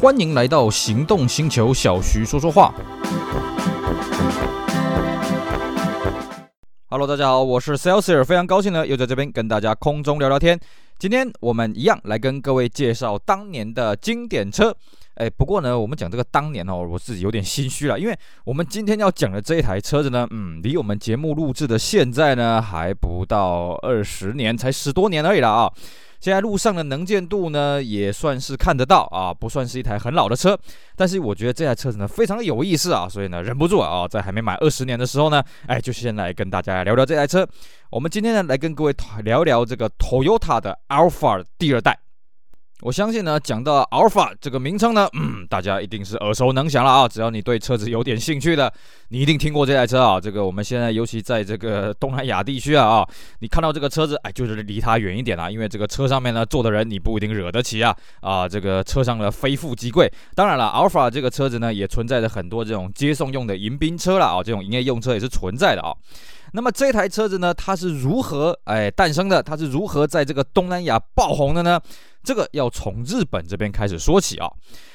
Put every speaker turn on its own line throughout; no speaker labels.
欢迎来到行动星球，小徐说说话。Hello，大家好，我是 Celsius，非常高兴呢，又在这边跟大家空中聊聊天。今天我们一样来跟各位介绍当年的经典车。哎，不过呢，我们讲这个当年哦，我自己有点心虚了，因为我们今天要讲的这一台车子呢，嗯，离我们节目录制的现在呢，还不到二十年，才十多年而已了啊。现在路上的能见度呢，也算是看得到啊，不算是一台很老的车，但是我觉得这台车子呢，非常的有意思啊，所以呢，忍不住啊，在还没满二十年的时候呢，哎，就先来跟大家聊聊这台车。我们今天呢，来跟各位聊聊这个 Toyota 的 Alpha 第二代。我相信呢，讲到 Alpha 这个名称呢，嗯，大家一定是耳熟能详了啊。只要你对车子有点兴趣的，你一定听过这台车啊。这个我们现在尤其在这个东南亚地区啊啊，你看到这个车子，哎，就是离它远一点啊，因为这个车上面呢坐的人你不一定惹得起啊啊。这个车上的非富即贵。当然了，Alpha 这个车子呢，也存在着很多这种接送用的迎宾车了啊，这种营业用车也是存在的啊。那么这台车子呢，它是如何哎诞生的？它是如何在这个东南亚爆红的呢？这个要从日本这边开始说起啊。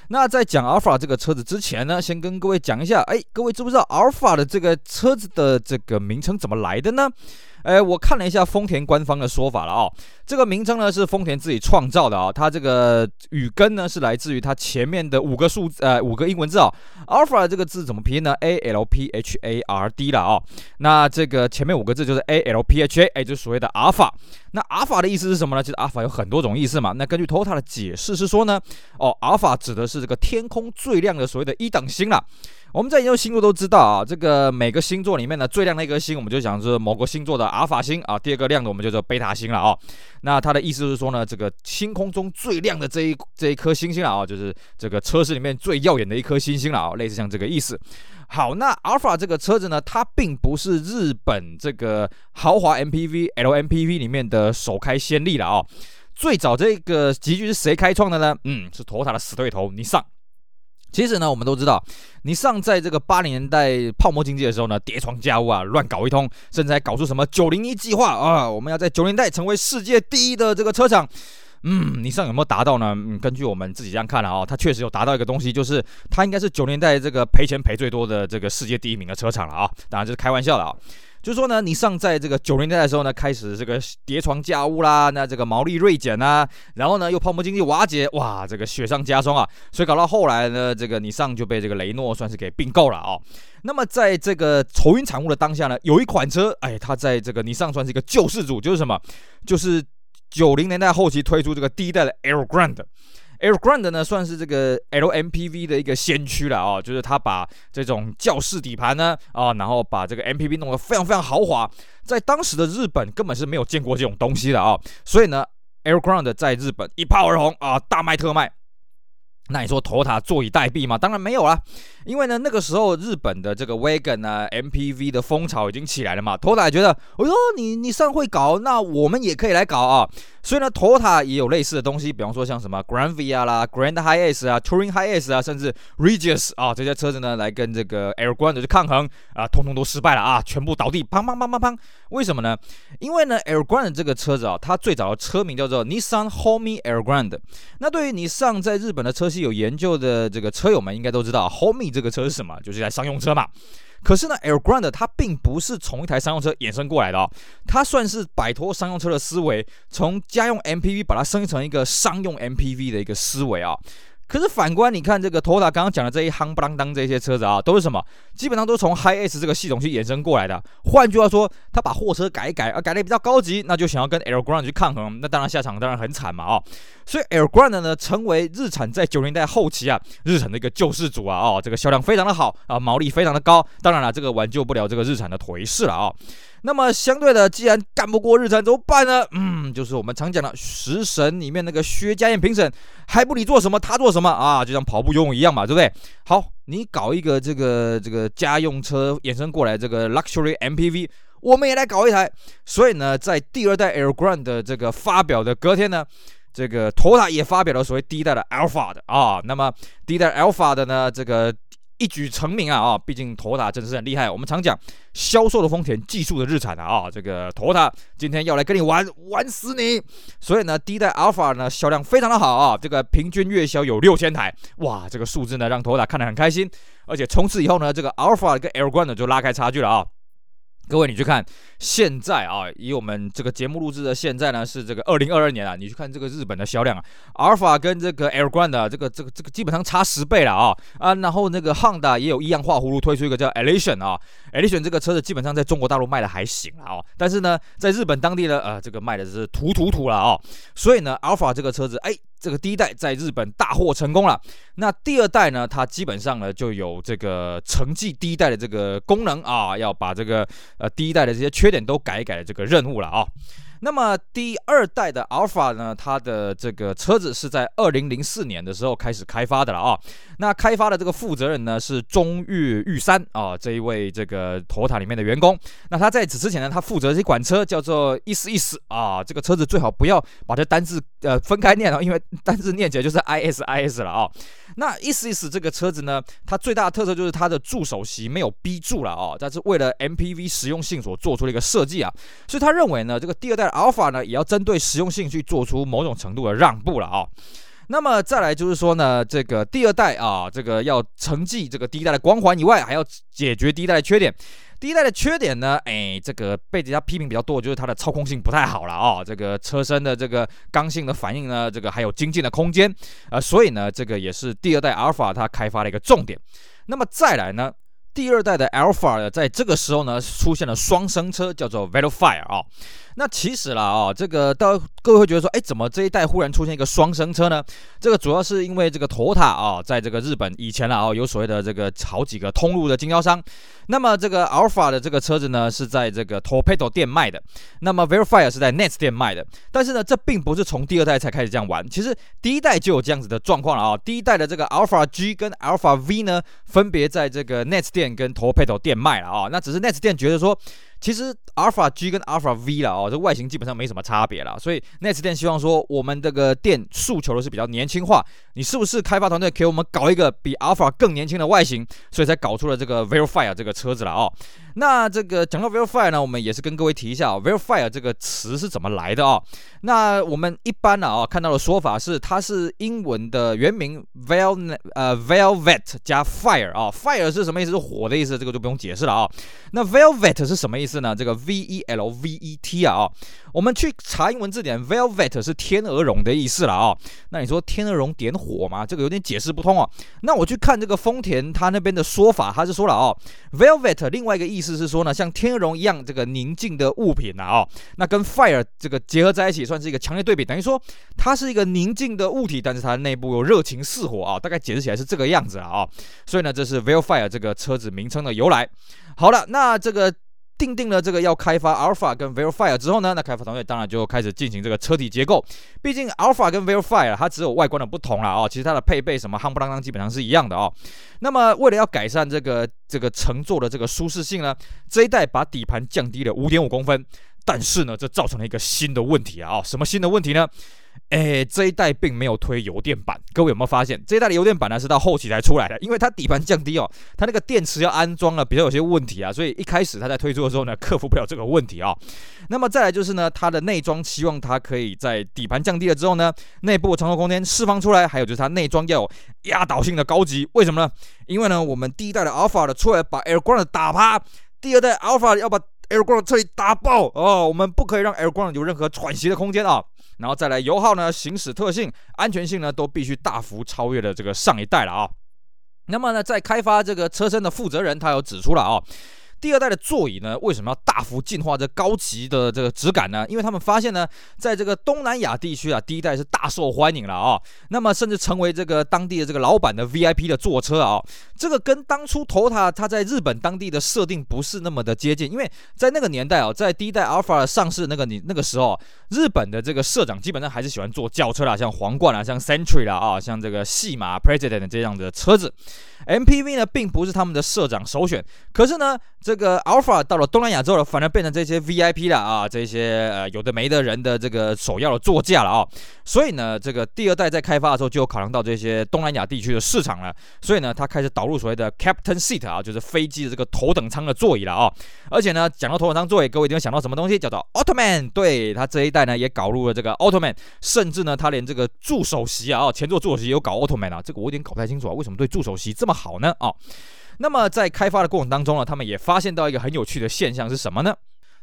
那在讲阿尔法这个车子之前呢，先跟各位讲一下，哎，各位知不知道阿尔法的这个车子的这个名称怎么来的呢？哎，我看了一下丰田官方的说法了啊，这个名称呢是丰田自己创造的啊，它这个语根呢是来自于它前面的五个数，呃，五个英文字啊，alpha 这个字怎么拼呢？A L P H A R D 了啊，那这个前面五个字就是 A L P H A，哎，就是所谓的阿尔法。那阿尔法的意思是什么呢？其实阿尔法有很多种意思嘛。那根据 Toyota 的解释是说呢，哦，阿尔法指的是这个天空最亮的所谓的一等星了。我们在研究星座都知道啊，这个每个星座里面呢，最亮的一颗星，我们就讲是某个星座的阿尔法星啊。第二个亮的，我们就叫贝塔星了啊。那它的意思是说呢，这个星空中最亮的这一这一颗星星了啊，就是这个车市里面最耀眼的一颗星星了啊，类似像这个意思。好，那阿尔法这个车子呢，它并不是日本这个豪华 MPV LMPV 里面的首开先例了啊。最早这个级距是谁开创的呢？嗯，是 Toyota 的死对头，尼桑。其实呢，我们都知道，尼桑在这个八零年代泡沫经济的时候呢，叠床架屋啊，乱搞一通，甚至还搞出什么九零一计划啊，我们要在九零年代成为世界第一的这个车厂。嗯，尼桑有没有达到呢？嗯，根据我们自己这样看了啊，它确实有达到一个东西，就是它应该是九零年代这个赔钱赔最多的这个世界第一名的车厂了啊。当然这是开玩笑的啊。就是说呢，尼桑在这个九零年代的时候呢，开始这个叠床架屋啦，那这个毛利锐减啊，然后呢又泡沫经济瓦解，哇，这个雪上加霜啊，所以搞到后来呢，这个尼桑就被这个雷诺算是给并购了啊、那么在这个愁云惨雾的当下呢，有一款车，哎，它在这个尼桑算是一个救世主，就是什么？就是九零年代后期推出这个第一代的 Air Grand。Air Grand 呢，算是这个 LMPV 的一个先驱了啊，就是他把这种轿式底盘呢啊，然后把这个 MPV 弄得非常非常豪华，在当时的日本根本是没有见过这种东西的啊，所以呢，Air Grand 在日本一炮而红啊，大卖特卖。那你说 Toyota 坐以待毙吗？当然没有啦，因为呢，那个时候日本的这个 Wagon 啊 MPV 的风潮已经起来了嘛，Toyota 觉得，哎呦，你你上会搞，那我们也可以来搞啊。所以呢，Toyota 也有类似的东西，比方说像什么 Granvia 啦、Grand HiAce 啊、Touring HiAce 啊，甚至 Regius 啊这些车子呢，来跟这个 Air Grand 去抗衡啊，通通都失败了啊，全部倒地，砰砰砰砰砰。为什么呢？因为呢，Air Grand 这个车子啊，它最早的车名叫做 Nissan HOME Air Grand。那对于你上在日本的车系有研究的这个车友们，应该都知道，HOME 这个车是什么，就是一台商用车嘛。可是呢，Air Grand 它并不是从一台商用车衍生过来的哦，它算是摆脱商用车的思维，从家用 MPV 把它升级成一个商用 MPV 的一个思维啊。可是反观你看这个 Toyota 刚刚讲的这一夯不啷当这些车子啊，都是什么？基本上都是从 HiAce 这个系统去衍生过来的。换句话说，他把货车改一改，啊，改的比较高级，那就想要跟 Aero Grande 去抗衡，那当然下场当然很惨嘛啊、哦。所以 Aero Grande 呢，成为日产在九零年代后期啊，日产的一个救世主啊，哦，这个销量非常的好啊，毛利非常的高。当然了，这个挽救不了这个日产的颓势了啊、那么相对的，既然干不过日产，怎么办呢？嗯，就是我们常讲的食神里面那个薛家燕评审，还不你做什么，他做什么啊？就像跑步游泳一样嘛，对不对？好，你搞一个这个这个家用车衍生过来这个 luxury MPV，我们也来搞一台。所以呢，在第二代 Aero Grande 的这个发表的隔天呢，这个 t o t a 也发表了所谓第一代的 Alphard 啊。那么第一代 Alpha 的呢，这个。一举成名啊啊！毕竟丰田真的是很厉害。我们常讲销售的丰田，技术的日产啊啊！这个丰田今天要来跟你玩玩死你。所以呢，第一代 Alpha 呢销量非常的好啊，这个平均月销有六千台，哇，这个数字呢让丰田看得很开心。而且从此以后呢，这个 Alpha 跟 L 冠呢就拉开差距了啊。各位，你去看现在啊，以我们这个节目录制的现在呢，是这个二零二二年啊，你去看这个日本的销量啊，阿尔法跟这个 Elgrand 啊，这个这个这个基本上差十倍了啊啊，然后那个 Honda 也有一样画葫芦推出一个叫 Elation 啊，Elation 这个车子基本上在中国大陆卖的还行啊，但是呢，在日本当地呢，呃，这个卖的是土土土了啊，所以呢，阿尔法这个车子，哎。这个第一代在日本大获成功了，那第二代呢，它基本上呢就有这个承继第一代的这个功能啊，要把这个呃第一代的这些缺点都改一改的这个任务了啊。那么第二代的 Alpha 呢，它的这个车子是在二零零四年的时候开始开发的了啊。那开发的这个负责人呢是中玉玉山啊，这一位这个 Toyota 里面的员工。那他在此之前呢，他负责这款车叫做 ISIS 啊，这个车子最好不要把这单字呃分开念哦，因为单字念起来就是 ISIS 了啊。那 ISIS 这个车子呢，它最大的特色就是它的助手席没有 B 柱了啊，但是为了 MPV 实用性所做出的一个设计啊，所以他认为呢，这个第二代的。Alpha 呢，也要针对实用性去做出某种程度的让步了啊。那么再来就是说呢，这个第二代啊，这个要承继这个第一代的光环以外，还要解决第一代的缺点。第一代的缺点呢，哎，这个被人家批评比较多，就是它的操控性不太好了啊。这个车身的这个刚性的反应呢，这个还有精进的空间啊，所以呢，这个也是第二代 Alpha 它开发的一个重点。那么再来呢，第二代的 Alpha 在这个时候呢，出现了双生车，叫做 Velo Fire 啊。那其实啦啊，这个到各位会觉得说，哎，怎么这一代忽然出现一个双生车呢？这个主要是因为这个 Toyota 啊，在这个日本以前啦啊，有所谓的这个好几个通路的经销商。那么这个 Alpha 的这个车子呢，是在这个 Toyopet 店卖的。那么 Verifier 是在 NETS 店卖的。但是呢，这并不是从第二代才开始这样玩，其实第一代就有这样子的状况了啊。第一代的这个 Alpha G 跟 Alpha V 呢，分别在这个 NETS 店跟 Toyopet 店卖了啊。那只是 NETS 店觉得说。其实 Alpha G 跟 Alpha V 啦，哦，这外形基本上没什么差别了，所以 NETS 店希望说，我们这个店诉求的是比较年轻化，你是不是开发团队给我们搞一个比 Alpha 更年轻的外形，所以才搞出了这个 verifier 这个车子了哦。那这个讲到 Vellfire 呢，我们也是跟各位提一下哦，Vellfire 这个词是怎么来的哦？那我们一般呢啊看到的说法是，它是英文的原名 Vel 呃 Velvet 加 Fire 啊，Fire 是什么意思？是火的意思，这个就不用解释了啊。那 Velvet 是什么意思呢？这个 V E L V E T 啊啊。我们去查英文字典，Velvet 是天鹅绒的意思了啊、那你说天鹅绒点火吗？这个有点解释不通哦。那我去看这个丰田他那边的说法，他是说了哦，Velvet 另外一个意意思是说呢，像天鹅绒一样这个宁静的物品呐哦。那跟 Fire 这个结合在一起，算是一个强烈对比，等于说它是一个宁静的物体，但是它内部有热情似火啊、大概解释起来是这个样子了啊、所以呢，这是 Vellfire 这个车子名称的由来。好了，那这个。定定了这个要开发 Alpha 跟 Vellfire 之后呢，那开发团队当然就开始进行这个车体结构。毕竟 Alpha 跟 Vellfire 它只有外观的不同了哦，其实它的配备什么夯不啷当基本上是一样的哦。那么为了要改善这个这个乘坐的这个舒适性呢，这一代把底盘降低了五点五公分，但是呢，这造成了一个新的问题啊，哦，什么新的问题呢？哎，这一代并没有推油电版，各位有没有发现？这一代的油电版呢是到后期才出来的，因为它底盘降低哦，它那个电池要安装了，比较有些问题啊，所以一开始它在推出的时候呢，克服不了这个问题啊、那么再来就是呢，它的内装希望它可以在底盘降低了之后呢，内部的乘坐空间释放出来，还有就是它内装要有压倒性的高级，为什么呢？因为呢，我们第一代的 Alpha 的出来把 Elgrand 打趴，第二代 Alpha 要把 Elgrand 彻底打爆哦，我们不可以让 Elgrand 有任何喘息的空间啊。然后再来油耗呢，行驶特性、安全性呢，都必须大幅超越了这个上一代了啊。那么呢，在开发这个车身的负责人，他有指出了啊。第二代的座椅呢，为什么要大幅进化这高级的这个质感呢？因为他们发现呢，在这个东南亚地区啊，第一代是大受欢迎了啊、那么甚至成为这个当地的这个老板的 VIP 的坐车啊、这个跟当初 Toyota 它在日本当地的设定不是那么的接近，因为在那个年代啊、哦，在第一代 Alpha 上市那个你那个时候，日本的这个社长基本上还是喜欢坐轿车啦，像皇冠啦，像 Century 啦啊，像这个戏码 President 这样的车子。MPV 呢，并不是他们的社长首选，可是呢，这这个 Alpha 到了东南亚之后呢，反而变成这些 VIP 了啊，这些呃有的没的人的这个首要的座驾了啊。所以呢，这个第二代在开发的时候就有考量到这些东南亚地区的市场了，所以呢，它开始导入所谓的 Captain Seat 啊，就是飞机的这个头等舱的座椅了啊。而且呢，讲到头等舱座椅，各位一定会想到什么东西？叫做 Ottoman。对，它这一代呢也搞入了这个 Ottoman，甚至呢，它连这个助手席啊，前座助手席有搞 OTTMAN 啊。这个我有点搞不太清楚啊，为什么对助手席这么好呢？啊，那么在开发的过程当中呢，他们也发现到一个很有趣的现象是什么呢？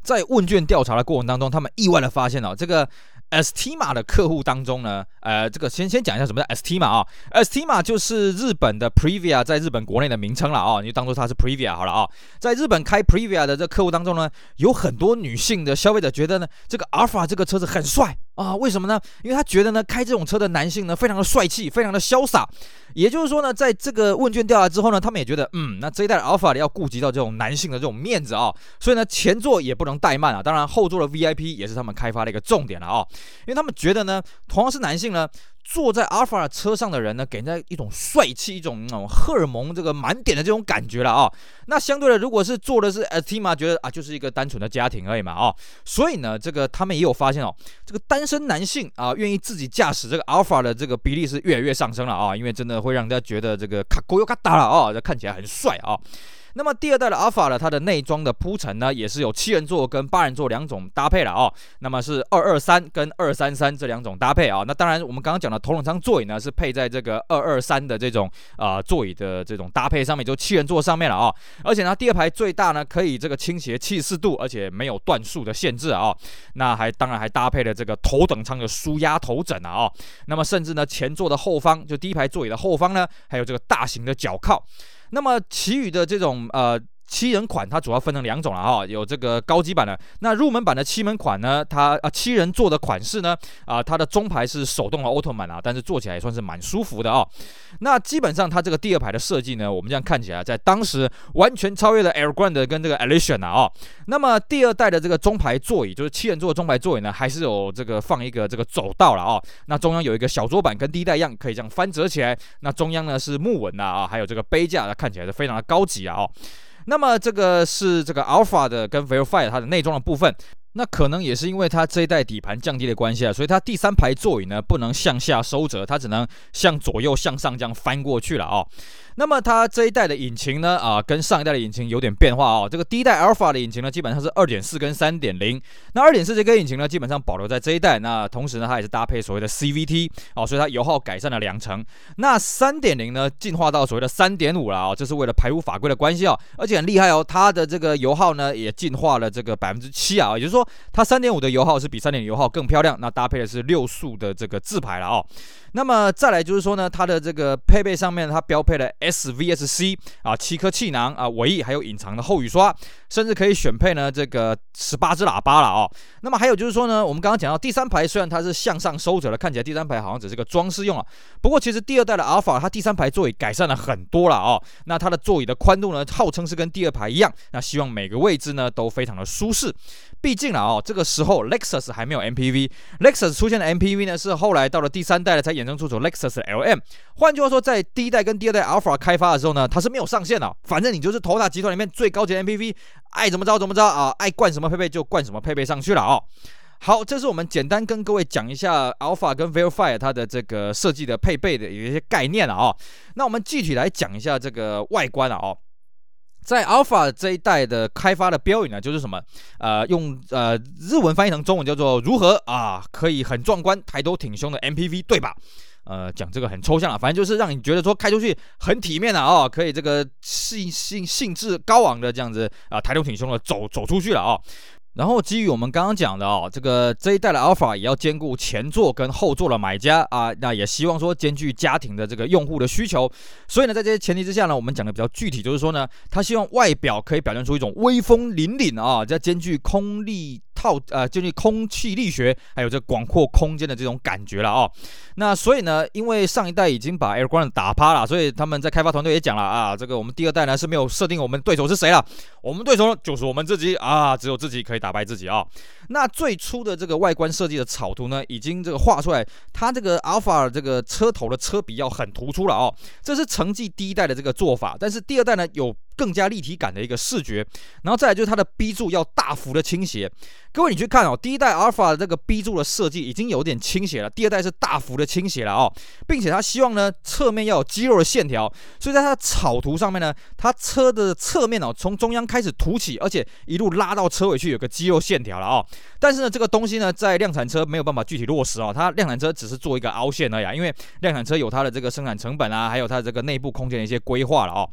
在问卷调查的过程当中，他们意外的发现哦，这个 Estima 的客户当中呢，呃，这个先先讲一下什么叫 Estima 啊，Estima 就是日本的 Previa 在日本国内的名称了啊，你就当做它是 Previa 好了啊，在日本开 Previa 的这客户当中呢，有很多女性的消费者觉得呢，这个 Alpha 这个车子很帅。啊，为什么呢？因为他觉得呢，开这种车的男性呢，非常的帅气，非常的潇洒。也就是说呢，在这个问卷调查之后呢，他们也觉得，嗯，那这一代的 Alpha 要顾及到这种男性的这种面子啊，所以呢，前座也不能怠慢啊。当然，后座的 VIP 也是他们开发的一个重点了啊，因为他们觉得呢，同样是男性呢。坐在阿尔法车上的人呢，给人家一种帅气、一种那种荷尔蒙这个满点的这种感觉了啊。那相对的，如果是坐的是 Estima，觉得啊，就是一个单纯的家庭而已嘛啊。所以呢，这个他们也有发现哦，这个单身男性啊，愿意自己驾驶这个阿尔法的这个比例是越来越上升了啊，因为真的会让人家觉得这个卡勾又卡大了啊，这看起来很帅啊。那么第二代的 Alpha 呢，它的内装的铺陈呢，也是有七人座跟八人座两种搭配了哦。那么是二二三跟二三三这两种搭配啊。那当然，我们刚刚讲的头等舱座椅呢，是配在这个二二三的这种啊、座椅的这种搭配上面，就七人座上面了啊。而且呢，第二排最大呢，可以这个倾斜七十四度，而且没有段数的限制啊。那还当然还搭配了这个头等舱的舒压头枕啊。那么甚至呢，前座的后方，就第一排座椅的后方呢，还有这个大型的脚靠。那么其余的这种呃。七人款它主要分成两种了哈，有这个高级版的，那入门版的七门款呢，它啊七人座的款式呢，啊它的中排是手动的奥特曼啊，但是坐起来也算是蛮舒服的啊。那基本上它这个第二排的设计呢，我们这样看起来，在当时完全超越了 Air Grand 跟这个 Alison 啊。那么第二代的这个中排座椅，就是七人座的中排座椅呢，还是有这个放一个这个走道了啊。那中央有一个小桌板，跟第一代一样，可以这样翻折起来。那中央呢是木纹的啊，还有这个杯架，看起来是非常的高级啊哦。那么这个是这个 Alpha 的跟 Vellfire 它的内装的部分。那可能也是因为它这一代底盘降低的关系啊，所以它第三排座椅呢不能向下收折，它只能向左右向上这样翻过去了啊。那么它这一代的引擎呢啊，跟上一代的引擎有点变化啊。这个第一代 Alpha 的引擎呢，基本上是二点四跟三点零。那二点四这个引擎呢，基本上保留在这一代。那同时呢，它也是搭配所谓的 CVT 啊，所以它油耗改善了两成。那三点零呢，进化到所谓的三点五了啊，这是为了排污法规的关系啊，而且很厉害哦，它的这个油耗呢也进化了这个百分之七啊，也就是说。它三点五的油耗是比三点油耗更漂亮，那搭配的是六速的这个自排了哦。那么再来就是说呢，它的这个配备上面，它标配了 SVSC 啊，七颗气囊啊，尾翼还有隐藏的后雨刷，甚至可以选配呢这个十八只喇叭了哦。那么还有就是说呢，我们刚刚讲到第三排虽然它是向上收折的，看起来第三排好像只是个装饰用啊，不过其实第二代的 Alpha 它第三排座椅改善了很多了哦。那它的座椅的宽度呢，号称是跟第二排一样，那希望每个位置呢都非常的舒适。毕竟了哦，这个时候 Lexus 还没有 MPV，Lexus 出现的 MPV 呢是后来到了第三代了才衍生出走 Lexus LM。换句话说，在第一代跟第二代 Alpha 开发的时候呢，它是没有上限的，反正你就是 Toyota 集团里面最高级的 MPV，爱怎么着怎么着啊，爱灌什么配备就灌什么配备上去了哦。好，这是我们简单跟各位讲一下 Alpha 跟 Vellfire 它的这个设计的配备的有一些概念了啊。那我们具体来讲一下这个外观了哦。在 Alpha 这一代的开发的标语呢，就是什么？呃，用呃日文翻译成中文叫做“如何啊，可以很壮观、抬头挺胸的 MPV，对吧？”呃，讲这个很抽象啊，反正就是让你觉得说开出去很体面的哦，可以这个兴兴兴致高昂的这样子啊，抬头挺胸的走走出去了啊。然后基于我们刚刚讲的哦，这个这一代的 Alpha 也要兼顾前座跟后座的买家啊，那也希望说兼具家庭的这个用户的需求，所以呢，在这些前提之下呢，我们讲的比较具体，就是说呢，他希望外表可以表现出一种威风凛凛啊，再兼具空力。套呃，就是空气力学，还有这广阔空间的这种感觉了哦。那所以呢，因为上一代已经把 Air Grand 打趴了，所以他们在开发团队也讲了啊，这个我们第二代呢是没有设定我们对手是谁了，我们对手就是我们自己啊，只有自己可以打败自己啊、那最初的这个外观设计的草图呢，已经这个画出来，它这个 Alpha 这个车头的车鼻要很突出了哦，这是成绩第一代的这个做法，但是第二代呢有。更加立体感的一个视觉。然后再来就是它的 B 柱要大幅的倾斜。各位你去看哦，第一代 Alpha 的这个 B 柱的设计已经有点倾斜了，第二代是大幅的倾斜了哦，并且它希望呢侧面要有肌肉的线条，所以在它的草图上面呢，它车的侧面哦从中央开始凸起，而且一路拉到车尾去有个肌肉线条了哦。但是呢这个东西呢在量产车没有办法具体落实哦，它量产车只是做一个凹陷而已，因为量产车有它的这个生产成本啊，还有它的这个内部空间的一些规划了哦。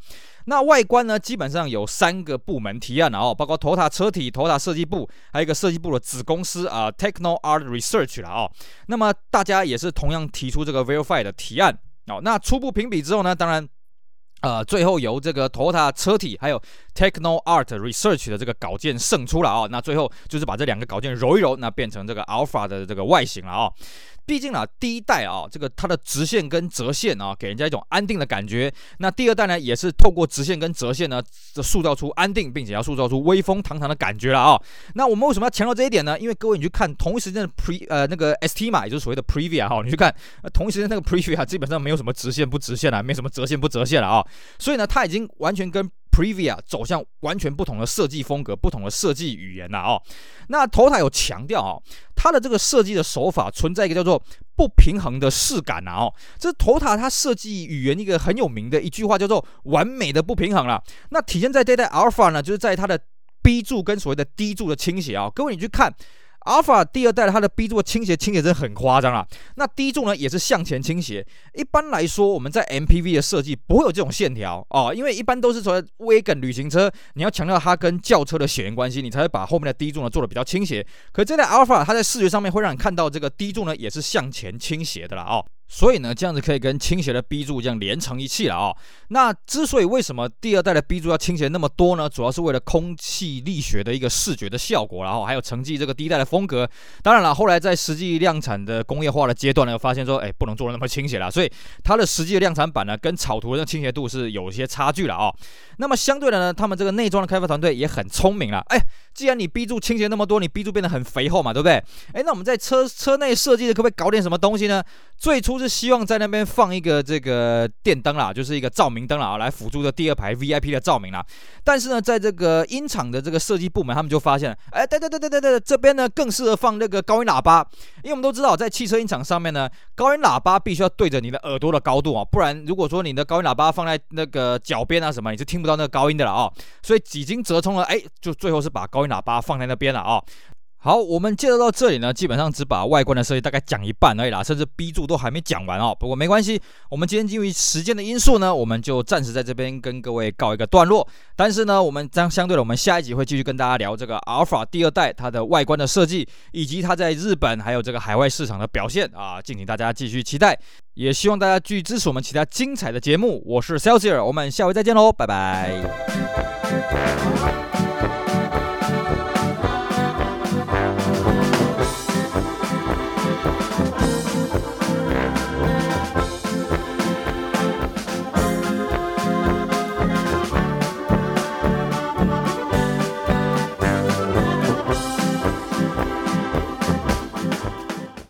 那外观呢，基本上有三个部门提案了哦，包括 total 车体、total 设计部，还有一个设计部的子公司啊，Techno Art Research 了哦。那么大家也是同样提出这个 Verify 的提案哦。那初步评比之后呢，当然，呃，最后由这个 Toyota 车体还有 Techno Art Research 的这个稿件胜出了哦。那最后就是把这两个稿件揉一揉，那变成这个 Alpha 的这个外形了哦。毕竟啊，第一代啊，这个它的直线跟折线啊，给人家一种安定的感觉。那第二代呢，也是透过直线跟折线呢，这塑造出安定，并且要塑造出威风堂堂的感觉了啊。那我们为什么要强调这一点呢？因为各位你去看同一时间的 Pre 呃那个 ST 嘛，也就是所谓的 Previa 哈，你去看同一时间那个 Previa 基本上没有什么直线不直线了，没什么折线不折线了啊。所以呢，它已经完全跟 Previa 走向完全不同的设计风格，不同的设计语言了哦。那 t o t a 有强调哦，它的这个设计的手法存在一个叫做不平衡的视感呐哦。这是 t o t a 它设计语言一个很有名的一句话叫做完美的不平衡了。那体现在这代 Alpha 呢，就是在它的 B 柱跟所谓的 D 柱的倾斜啊。各位你去看。Alpha 第二代它的 B 柱倾斜倾斜真的很夸张啊，那 D 柱呢也是向前倾斜。一般来说，我们在 MPV 的设计不会有这种线条哦，因为一般都是说 Wagon 旅行车，你要强调它跟轿车的血缘关系，你才会把后面的 D 柱呢做的比较倾斜。可这台 Alpha 它在视觉上面会让你看到这个 D 柱呢也是向前倾斜的啦哦。所以呢，这样子可以跟倾斜的 B 柱这样连成一气了啊、那之所以为什么第二代的 B 柱要倾斜那么多呢？主要是为了空气力学的一个视觉的效果，然后还有承继这个第一代的风格。当然了，后来在实际量产的工业化的阶段呢，又发现说，哎，不能做的那么倾斜了。所以它的实际量产版呢，跟草图的倾斜度是有些差距了啊、那么相对的呢，他们这个内装的开发团队也很聪明了。哎，既然你 B 柱倾斜那么多，你 B 柱变得很肥厚嘛，对不对？哎，那我们在车车内设计的可不可以搞点什么东西呢？最初就是希望在那边放一个这个电灯啦，就是一个照明灯啦，来辅助这第二排 VIP 的照明啦。但是呢，在这个音场的这个设计部门，他们就发现，哎，对对对对对对，这边呢更适合放那个高音喇叭，因为我们都知道，在汽车音场上面呢，高音喇叭必须要对着你的耳朵的高度啊，不然如果说你的高音喇叭放在那个脚边啊什么，你是听不到那个高音的了啊。所以几经折冲了，哎，就最后是把高音喇叭放在那边了啊。好，我们介绍到这里呢，基本上只把外观的设计大概讲一半而已啦，甚至 B 柱都还没讲完哦。不过没关系，我们今天基于时间的因素呢，我们就暂时在这边跟各位告一个段落。但是呢，我们将相对的，我们下一集会继续跟大家聊这个 Alpha 第二代它的外观的设计，以及它在日本还有这个海外市场的表现啊，敬请大家继续期待。也希望大家继续支持我们其他精彩的节目。我是 Celsior，我们下回再见喽，拜拜。